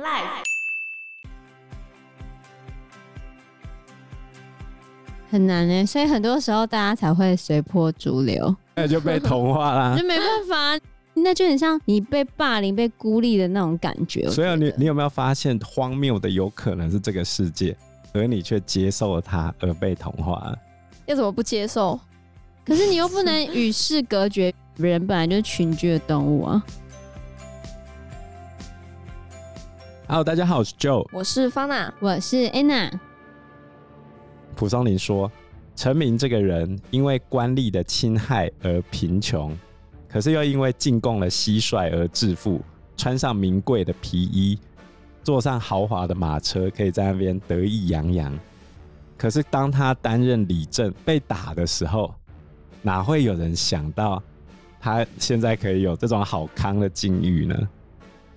Life 很难呢，所以很多时候大家才会随波逐流，那就被同化啦，就没办法，那就很像你被霸凌、被孤立的那种感觉。所以你你有没有发现荒谬的有可能是这个世界，而你却接受了它而被同化了？要怎么不接受？可是你又不能与世隔绝，人本来就是群居的动物啊。Hello，大家好，我是 Joe，我是方娜，我是 Anna。蒲松龄说，陈明这个人因为官吏的侵害而贫穷，可是又因为进贡了蟋蟀而致富，穿上名贵的皮衣，坐上豪华的马车，可以在那边得意洋洋。可是当他担任理政被打的时候，哪会有人想到他现在可以有这种好康的境遇呢？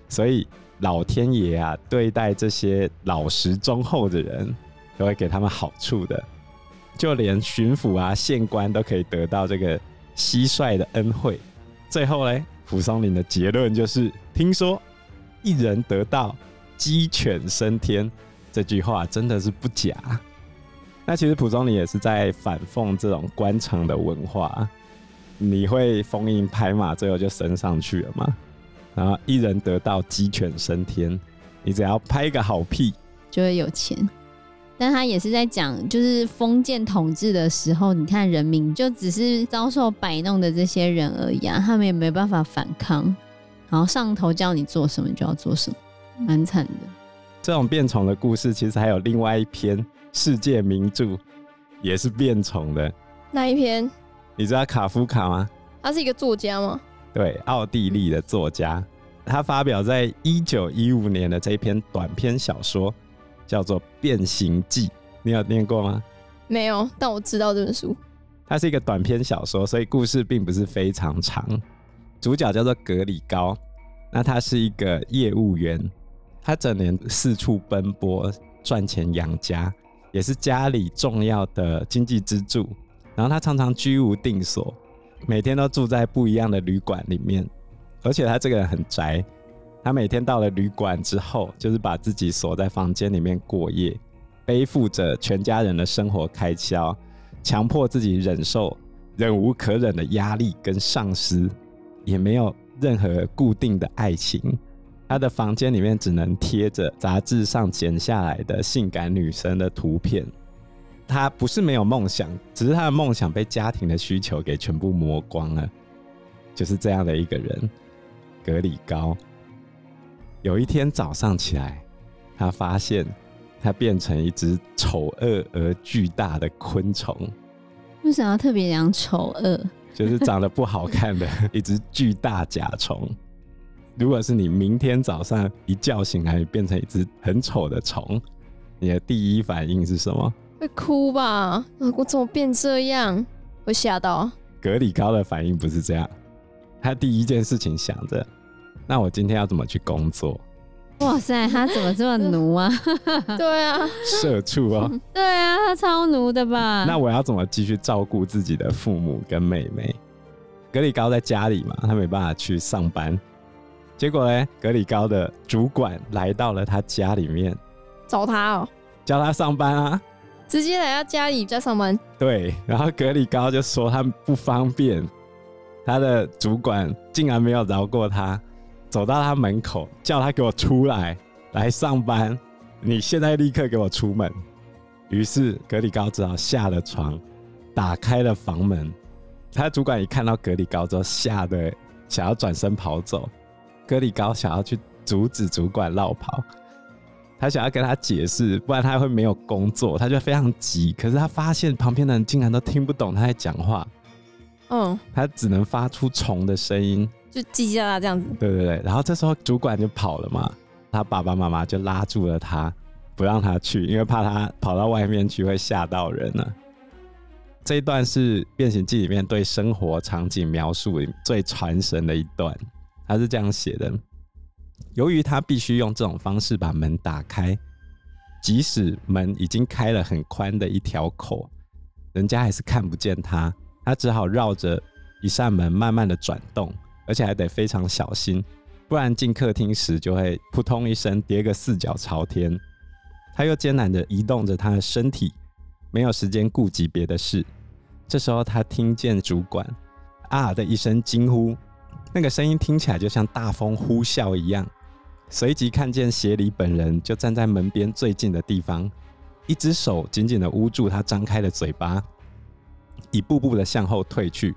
所以。老天爷啊，对待这些老实忠厚的人，都会给他们好处的。就连巡抚啊、县官都可以得到这个蟋蟀的恩惠。最后呢，蒲松龄的结论就是：听说一人得道，鸡犬升天。这句话真的是不假。那其实蒲松龄也是在反讽这种官场的文化。你会逢迎拍马，最后就升上去了吗？然后一人得道，鸡犬升天。你只要拍一个好屁，就会有钱。但他也是在讲，就是封建统治的时候，你看人民就只是遭受摆弄的这些人而已啊，他们也没办法反抗。然后上头叫你做什么，你就要做什么，蛮惨的。这种变宠的故事，其实还有另外一篇世界名著，也是变宠的。那一篇？你知道卡夫卡吗？他是一个作家吗？对，奥地利的作家，他发表在一九一五年的这一篇短篇小说叫做《变形记》，你有念过吗？没有，但我知道这本书。它是一个短篇小说，所以故事并不是非常长。主角叫做格里高，那他是一个业务员，他整年四处奔波赚钱养家，也是家里重要的经济支柱。然后他常常居无定所。每天都住在不一样的旅馆里面，而且他这个人很宅。他每天到了旅馆之后，就是把自己锁在房间里面过夜，背负着全家人的生活开销，强迫自己忍受忍无可忍的压力跟上司，也没有任何固定的爱情。他的房间里面只能贴着杂志上剪下来的性感女生的图片。他不是没有梦想，只是他的梦想被家庭的需求给全部磨光了。就是这样的一个人，格里高。有一天早上起来，他发现他变成一只丑恶而巨大的昆虫。为什么要特别讲丑恶？就是长得不好看的一只巨大甲虫。如果是你明天早上一觉醒来变成一只很丑的虫，你的第一反应是什么？会哭吧？我怎么变这样？会吓到。格里高的反应不是这样，他第一件事情想着：那我今天要怎么去工作？哇塞，他怎么这么奴啊？对啊，社畜哦。对啊，他超奴的吧？那我要怎么继续照顾自己的父母跟妹妹？格里高在家里嘛，他没办法去上班。结果呢，格里高的主管来到了他家里面，找他哦，叫他上班啊。直接来到家里在上班。对，然后格里高就说他不方便，他的主管竟然没有饶过他，走到他门口叫他给我出来来上班，你现在立刻给我出门。于是格里高只好下了床，打开了房门。他主管一看到格里高之后，吓得想要转身跑走，格里高想要去阻止主管落跑。他想要跟他解释，不然他会没有工作，他就非常急。可是他发现旁边的人竟然都听不懂他在讲话，嗯，他只能发出虫的声音，就叽叽喳喳这样子。对对对，然后这时候主管就跑了嘛，他爸爸妈妈就拉住了他，不让他去，因为怕他跑到外面去会吓到人呢。这一段是《变形记》里面对生活场景描述最传神的一段，他是这样写的。由于他必须用这种方式把门打开，即使门已经开了很宽的一条口，人家还是看不见他。他只好绕着一扇门慢慢的转动，而且还得非常小心，不然进客厅时就会扑通一声跌个四脚朝天。他又艰难地移动着他的身体，没有时间顾及别的事。这时候他听见主管“啊”的一声惊呼，那个声音听起来就像大风呼啸一样。随即看见协理本人就站在门边最近的地方，一只手紧紧地捂住他张开的嘴巴，一步步地向后退去。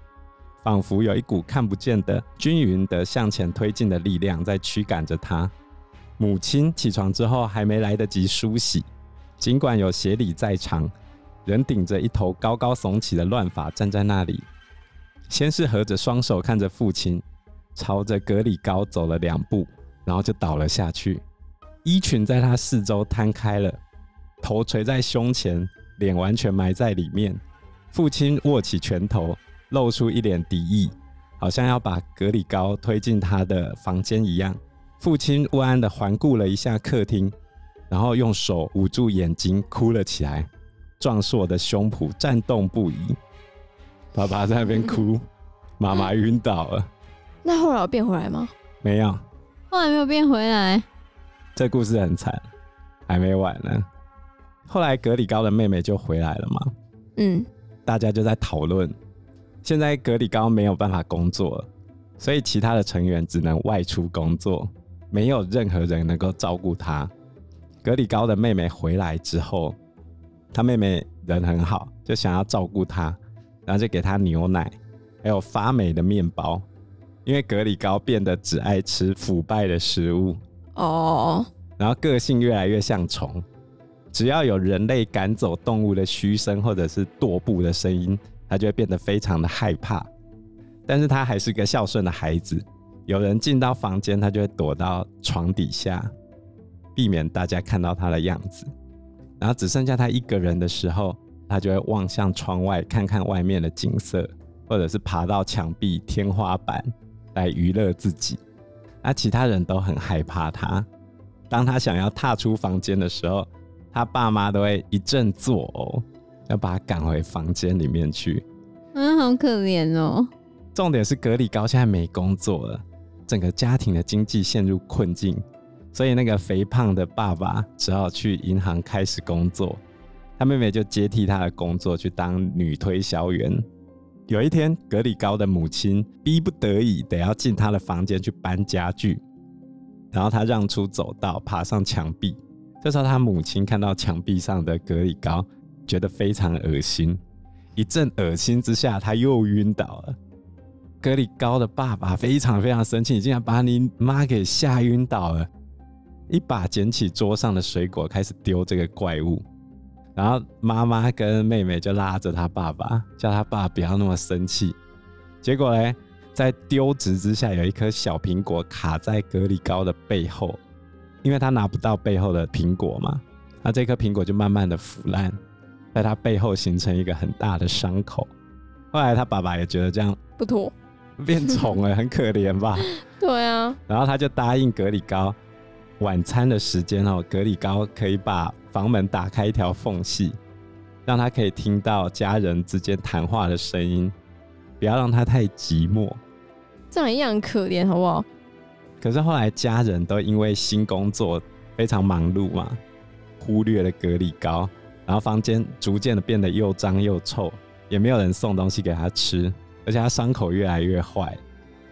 仿佛有一股看不见的、均匀的向前推进的力量在驱赶着他。母亲起床之后还没来得及梳洗，尽管有协理在场，仍顶着一头高高耸起的乱发站在那里。先是合着双手看着父亲，朝着格里高走了两步，然后就倒了下去，衣裙在他四周摊开了，头垂在胸前，脸完全埋在里面。父亲握起拳头。露出一脸敌意，好像要把格里高推进他的房间一样。父亲不安地环顾了一下客厅，然后用手捂住眼睛，哭了起来，壮硕的胸脯颤动不已。爸爸在那边哭，妈妈晕倒了。那后来有变回来吗？没有，后来没有变回来。这故事很惨，还没完呢。后来格里高的妹妹就回来了嘛。嗯，大家就在讨论。现在格里高没有办法工作了，所以其他的成员只能外出工作，没有任何人能够照顾他。格里高的妹妹回来之后，他妹妹人很好，就想要照顾他，然后就给他牛奶，还有发霉的面包，因为格里高变得只爱吃腐败的食物哦，然后个性越来越像虫，只要有人类赶走动物的嘘声或者是踱步的声音。他就会变得非常的害怕，但是他还是个孝顺的孩子。有人进到房间，他就会躲到床底下，避免大家看到他的样子。然后只剩下他一个人的时候，他就会望向窗外，看看外面的景色，或者是爬到墙壁、天花板来娱乐自己。那其他人都很害怕他。当他想要踏出房间的时候，他爸妈都会一阵作呕。要把他赶回房间里面去，嗯，好可怜哦。重点是格里高现在没工作了，整个家庭的经济陷入困境，所以那个肥胖的爸爸只好去银行开始工作，他妹妹就接替他的工作去当女推销员。有一天，格里高的母亲逼不得已得要进他的房间去搬家具，然后他让出走道，爬上墙壁。这时候，他母亲看到墙壁上的格里高。觉得非常恶心，一阵恶心之下，他又晕倒了。格里高的爸爸非常非常生气，竟然把你妈给吓晕倒了，一把捡起桌上的水果，开始丢这个怪物。然后妈妈跟妹妹就拉着他爸爸，叫他爸不要那么生气。结果呢，在丢掷之下，有一颗小苹果卡在格里高的背后，因为他拿不到背后的苹果嘛，那这颗苹果就慢慢的腐烂。在他背后形成一个很大的伤口。后来他爸爸也觉得这样不妥，变虫了，很可怜吧？对啊。然后他就答应格里高，晚餐的时间哦，格里高可以把房门打开一条缝隙，让他可以听到家人之间谈话的声音，不要让他太寂寞。这样一样可怜，好不好？可是后来家人都因为新工作非常忙碌嘛，忽略了隔离膏。然后房间逐渐的变得又脏又臭，也没有人送东西给他吃，而且他伤口越来越坏。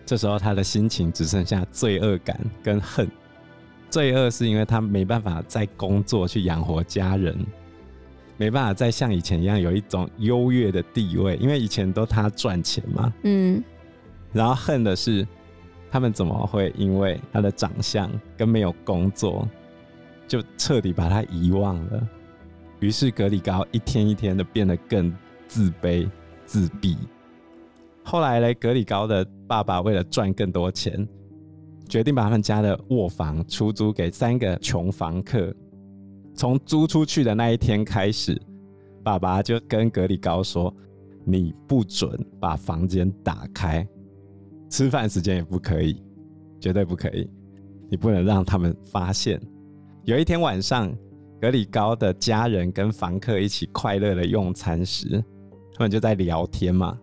这时候他的心情只剩下罪恶感跟恨。罪恶是因为他没办法再工作去养活家人，没办法再像以前一样有一种优越的地位，因为以前都他赚钱嘛。嗯。然后恨的是，他们怎么会因为他的长相跟没有工作，就彻底把他遗忘了？于是格里高一天一天的变得更自卑、自闭。后来呢，格里高的爸爸为了赚更多钱，决定把他们家的卧房出租给三个穷房客。从租出去的那一天开始，爸爸就跟格里高说：“你不准把房间打开，吃饭时间也不可以，绝对不可以，你不能让他们发现。”有一天晚上。格里高的家人跟房客一起快乐的用餐时，他们就在聊天嘛。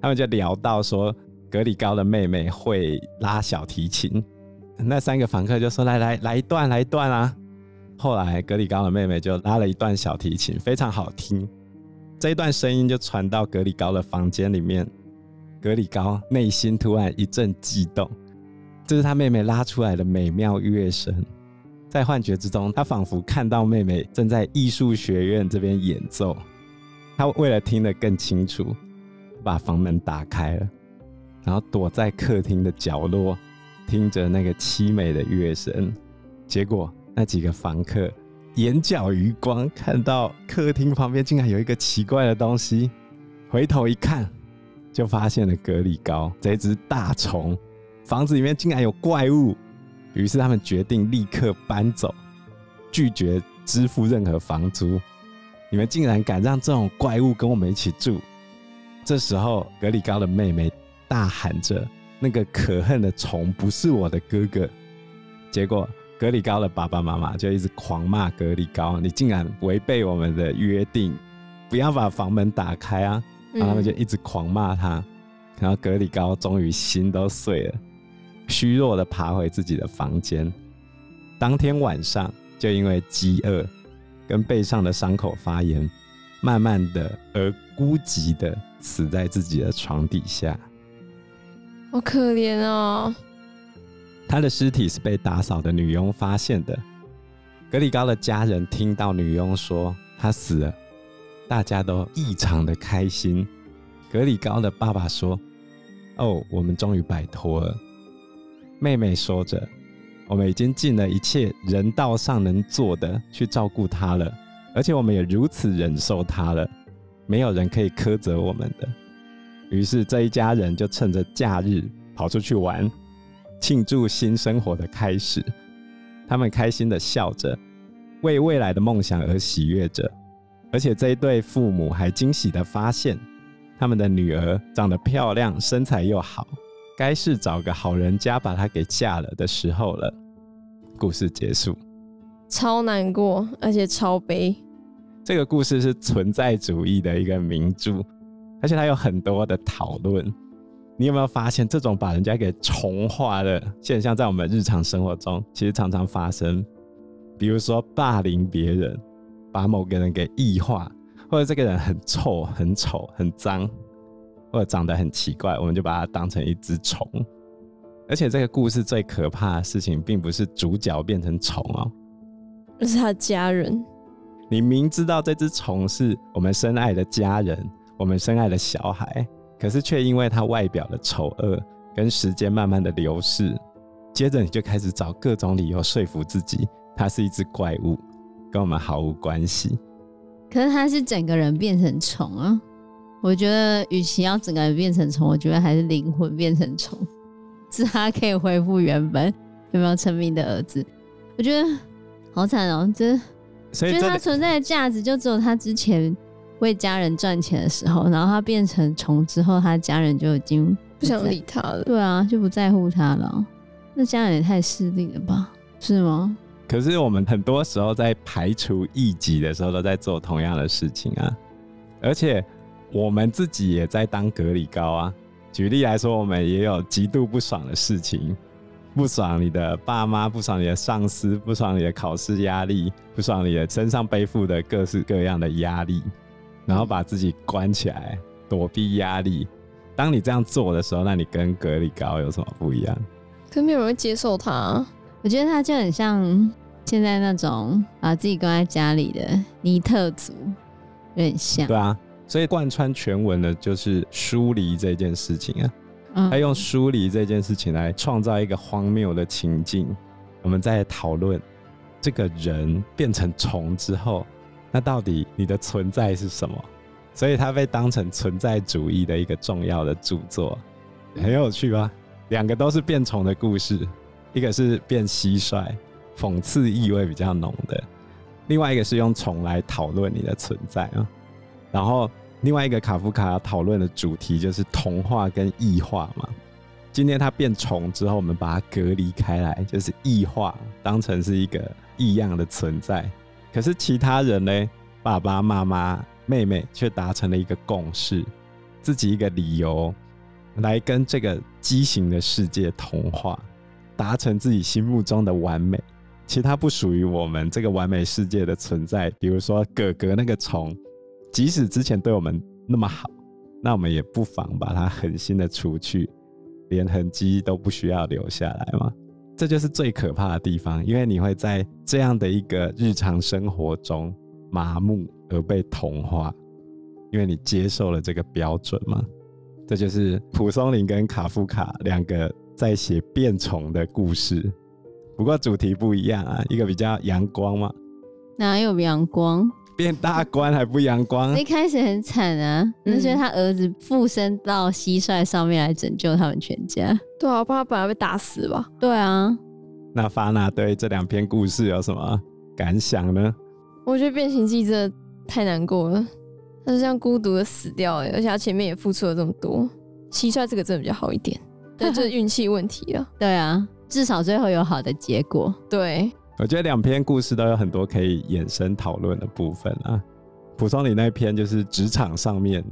他们就聊到说，格里高的妹妹会拉小提琴，那三个房客就说：“来来来一段，来一段啊！”后来格里高的妹妹就拉了一段小提琴，非常好听。这一段声音就传到格里高的房间里面，格里高内心突然一阵悸动，这是他妹妹拉出来的美妙乐声。在幻觉之中，他仿佛看到妹妹正在艺术学院这边演奏。他为了听得更清楚，把房门打开了，然后躲在客厅的角落，听着那个凄美的乐声。结果那几个房客眼角余光看到客厅旁边竟然有一个奇怪的东西，回头一看，就发现了格里高这只大虫。房子里面竟然有怪物。于是他们决定立刻搬走，拒绝支付任何房租。你们竟然敢让这种怪物跟我们一起住？这时候，格里高的妹妹大喊着：“那个可恨的虫不是我的哥哥！”结果，格里高的爸爸妈妈就一直狂骂格里高：“你竟然违背我们的约定，不要把房门打开啊！”然后他们就一直狂骂他。然后格里高终于心都碎了。虚弱的爬回自己的房间，当天晚上就因为饥饿跟背上的伤口发炎，慢慢的而孤寂的死在自己的床底下。好可怜哦！他的尸体是被打扫的女佣发现的。格里高的家人听到女佣说他死了，大家都异常的开心。格里高的爸爸说：“哦，我们终于摆脱了。”妹妹说着：“我们已经尽了一切人道上能做的去照顾她了，而且我们也如此忍受她了，没有人可以苛责我们的。”于是这一家人就趁着假日跑出去玩，庆祝新生活的开始。他们开心地笑着，为未来的梦想而喜悦着。而且这一对父母还惊喜地发现，他们的女儿长得漂亮，身材又好。该是找个好人家把她给嫁了的时候了。故事结束，超难过，而且超悲。这个故事是存在主义的一个名著，而且它有很多的讨论。你有没有发现，这种把人家给虫化的现象，在我们日常生活中其实常常发生？比如说霸凌别人，把某个人给异化，或者这个人很臭、很丑、很脏。或者长得很奇怪，我们就把它当成一只虫。而且这个故事最可怕的事情，并不是主角变成虫哦，而是他的家人。你明知道这只虫是我们深爱的家人，我们深爱的小孩，可是却因为他外表的丑恶，跟时间慢慢的流逝，接着你就开始找各种理由说服自己，他是一只怪物，跟我们毫无关系。可是他是整个人变成虫啊。我觉得，与其要整个人变成虫，我觉得还是灵魂变成虫，是他可以恢复原本有没有成名的儿子。我觉得好惨哦、喔，这所以他存在的价值就只有他之前为家人赚钱的时候，然后他变成虫之后，他家人就已经不，不想理他了。对啊，就不在乎他了。那家人也太势利了吧？是吗？可是我们很多时候在排除异己的时候，都在做同样的事情啊，而且。我们自己也在当隔离高啊。举例来说，我们也有极度不爽的事情，不爽你的爸妈，不爽你的上司，不爽你的考试压力，不爽你的身上背负的各式各样的压力，然后把自己关起来躲避压力。当你这样做的时候，那你跟格里高有什么不一样？可没有人会接受他。我觉得他就很像现在那种把自己关在家里的尼特族，有点像。对啊。所以贯穿全文的就是疏离这件事情啊，他用疏离这件事情来创造一个荒谬的情境。我们在讨论这个人变成虫之后，那到底你的存在是什么？所以它被当成存在主义的一个重要的著作，很有趣吧？两个都是变虫的故事，一个是变蟋蟀，讽刺意味比较浓的；另外一个是用虫来讨论你的存在啊，然后。另外一个卡夫卡讨论的主题就是童话跟异化嘛。今天它变虫之后，我们把它隔离开来，就是异化，当成是一个异样的存在。可是其他人呢？爸爸妈妈、妹妹却达成了一个共识，自己一个理由来跟这个畸形的世界同化。达成自己心目中的完美，其他不属于我们这个完美世界的存在。比如说哥哥那个虫，即使之前对我们那么好，那我们也不妨把它狠心的除去，连痕迹都不需要留下来嘛。这就是最可怕的地方，因为你会在这样的一个日常生活中麻木而被同化，因为你接受了这个标准嘛。这就是蒲松龄跟卡夫卡两个在写变虫的故事，不过主题不一样啊，一个比较阳光嘛，哪有阳光？变大官还不阳光？一开始很惨啊，那就是他儿子附身到蟋蟀上面来拯救他们全家。对啊，我怕他本来被打死吧？对啊。那法娜对这两篇故事有什么感想呢？我觉得变形记真的太难过了。他是这样孤独的死掉，哎，而且他前面也付出了这么多。蟋蟀这个真的比较好一点，对，就是运气问题了。对啊，至少最后有好的结果。对，我觉得两篇故事都有很多可以衍生讨论的部分啊。蒲松龄那篇就是职场上面，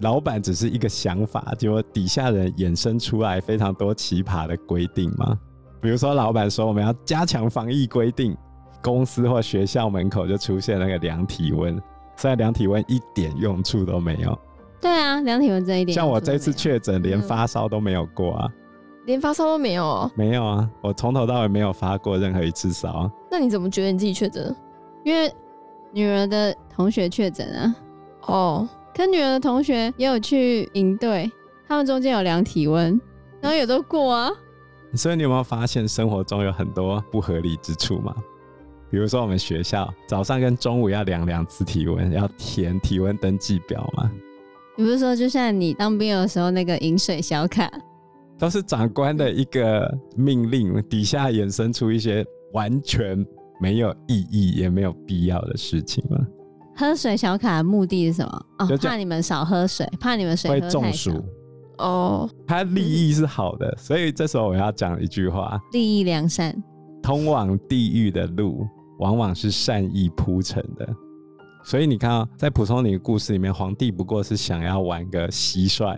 老板只是一个想法，结果底下人衍生出来非常多奇葩的规定嘛。比如说，老板说我们要加强防疫规定，公司或学校门口就出现那个量体温。虽然量体温一点用处都没有，对啊，量体温这一点，像我这次确诊，连发烧都没有过啊，连发烧都没有哦，没有啊，我从头到尾没有发过任何一次烧。那你怎么觉得你自己确诊？因为女儿的同学确诊啊，哦，跟女儿的同学也有去营队，他们中间有量体温，然后也都过啊。所以你有没有发现生活中有很多不合理之处吗？比如说，我们学校早上跟中午要量两次体温，要填体温登记表吗？比如说，就像你当兵的时候那个饮水小卡，都是长官的一个命令，底下衍生出一些完全没有意义也没有必要的事情吗？喝水小卡的目的是什么？哦，怕你们少喝水，怕你们水。会中暑。哦，他利益是好的，所以这时候我要讲一句话：利益良善，通往地狱的路。往往是善意铺成的，所以你看啊，在蒲松龄的故事里面，皇帝不过是想要玩个蟋蟀，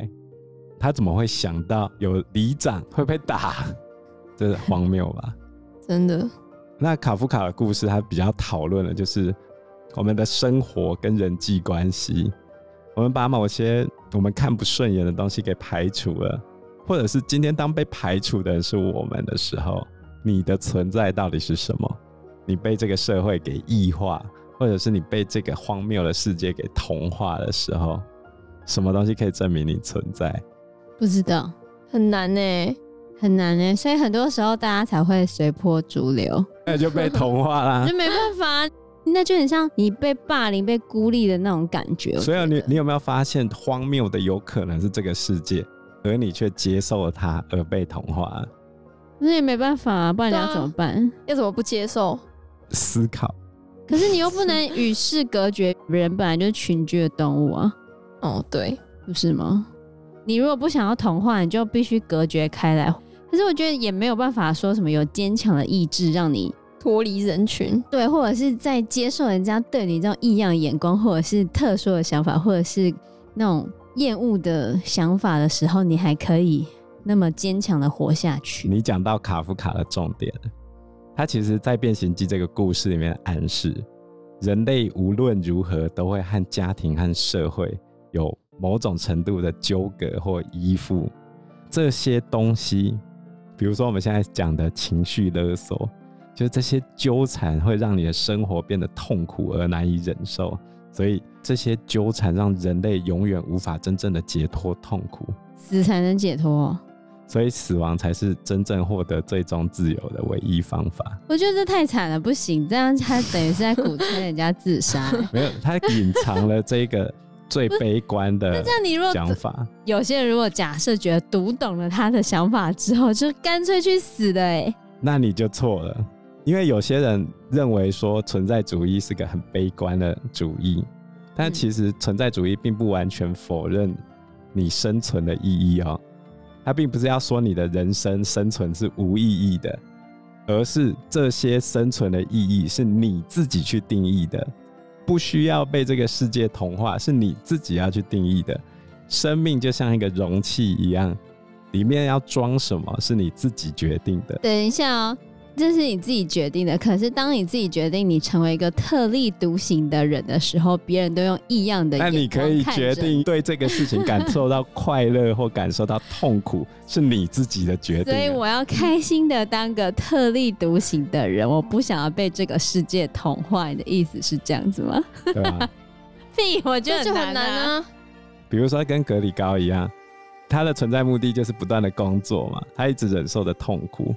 他怎么会想到有里长会被打？这是荒谬吧？真的。那卡夫卡的故事，他比较讨论的就是我们的生活跟人际关系，我们把某些我们看不顺眼的东西给排除了，或者是今天当被排除的人是我们的时候，你的存在到底是什么？你被这个社会给异化，或者是你被这个荒谬的世界给同化的时候，什么东西可以证明你存在？不知道，很难呢，很难呢。所以很多时候大家才会随波逐流，那就被同化啦，就没办法。那就很像你被霸凌、被孤立的那种感觉。所以你你有没有发现，荒谬的有可能是这个世界，而你却接受了它而被同化？那也没办法啊，不然你要怎么办？啊、要怎么不接受？思考，可是你又不能与世隔绝。人本来就是群居的动物啊。哦，对，不是吗？你如果不想要同化，你就必须隔绝开来。可是我觉得也没有办法说什么有坚强的意志让你脱离人群，对，或者是在接受人家对你这种异样的眼光，或者是特殊的想法，或者是那种厌恶的想法的时候，你还可以那么坚强的活下去。你讲到卡夫卡的重点。他其实，在《变形记》这个故事里面暗示，人类无论如何都会和家庭和社会有某种程度的纠葛或依附。这些东西，比如说我们现在讲的情绪勒索，就是这些纠缠会让你的生活变得痛苦而难以忍受。所以，这些纠缠让人类永远无法真正的解脱痛苦，死才能解脱。所以死亡才是真正获得最终自由的唯一方法。我觉得这太惨了，不行，这样他等于是在鼓吹人家自杀。没有，他隐藏了这个最悲观的。那这样你如果讲法，有些人如果假设觉得读懂了他的想法之后，就干脆去死的哎，那你就错了。因为有些人认为说存在主义是个很悲观的主义，但其实存在主义并不完全否认你生存的意义哦。他并不是要说你的人生生存是无意义的，而是这些生存的意义是你自己去定义的，不需要被这个世界同化，是你自己要去定义的。生命就像一个容器一样，里面要装什么是你自己决定的。等一下哦。这是你自己决定的，可是当你自己决定你成为一个特立独行的人的时候，别人都用异样的眼光。那你可以决定对这个事情感受到快乐或感受到痛苦，是你自己的决定。所以我要开心的当个特立独行的人，我不想要被这个世界同化。你的意思是这样子吗？对啊。屁，我觉得就很难啊。比如说跟格里高一样，他的存在目的就是不断的工作嘛，他一直忍受的痛苦。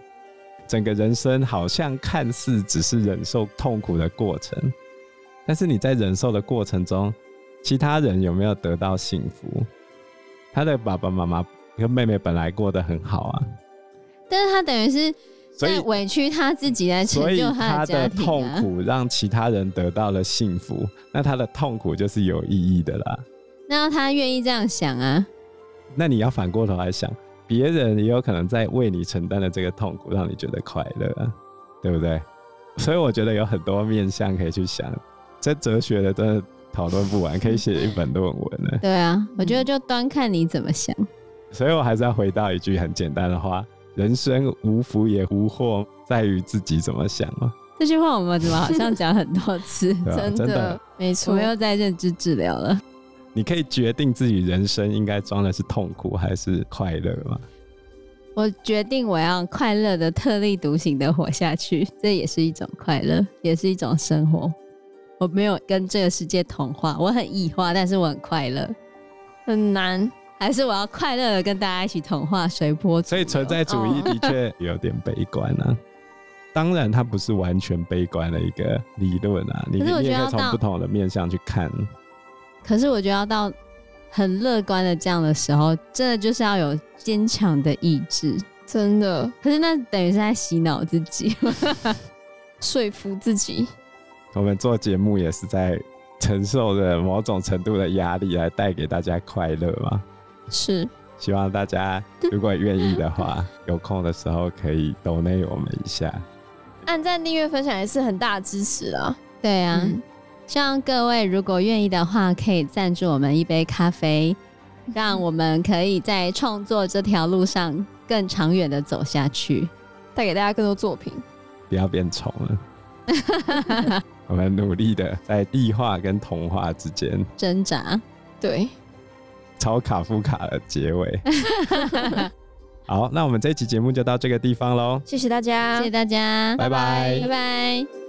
整个人生好像看似只是忍受痛苦的过程，但是你在忍受的过程中，其他人有没有得到幸福？他的爸爸妈妈跟妹妹本来过得很好啊，但是他等于是在委屈他自己来成就他的家庭啊。所以他的痛苦让其他人得到了幸福，那他的痛苦就是有意义的啦。那他愿意这样想啊？那你要反过头来想。别人也有可能在为你承担的这个痛苦，让你觉得快乐，对不对？所以我觉得有很多面向可以去想，这哲学的真的讨论不完，可以写一本论文呢。对啊，我觉得就端看你怎么想。所以我还是要回到一句很简单的话：人生无福也无祸，在于自己怎么想嘛。这句话我们怎么好像讲很多次？啊、真的，真的没错，我们又在认知治疗了。你可以决定自己人生应该装的是痛苦还是快乐吗？我决定我要快乐的、特立独行的活下去，这也是一种快乐，也是一种生活。我没有跟这个世界同化，我很异化，但是我很快乐。很难，还是我要快乐的跟大家一起同化，随波逐流。所以存在主义的确有点悲观啊。当然，它不是完全悲观的一个理论啊。你你也可以从不同的面向去看。可是我觉得要到很乐观的这样的时候，真的就是要有坚强的意志，真的。可是那等于是在洗脑自己，说服自己。我们做节目也是在承受着某种程度的压力，来带给大家快乐嘛。是，希望大家如果愿意的话，有空的时候可以 donate 我们一下，按赞、订阅、分享也是很大的支持啊。对啊。嗯希望各位如果愿意的话，可以赞助我们一杯咖啡，让我们可以在创作这条路上更长远的走下去，带给大家更多作品。不要变丑了，我们努力的在异化跟童话之间挣扎。对，超卡夫卡的结尾。好，那我们这一期节目就到这个地方喽。谢谢大家，谢谢大家，拜拜，拜拜。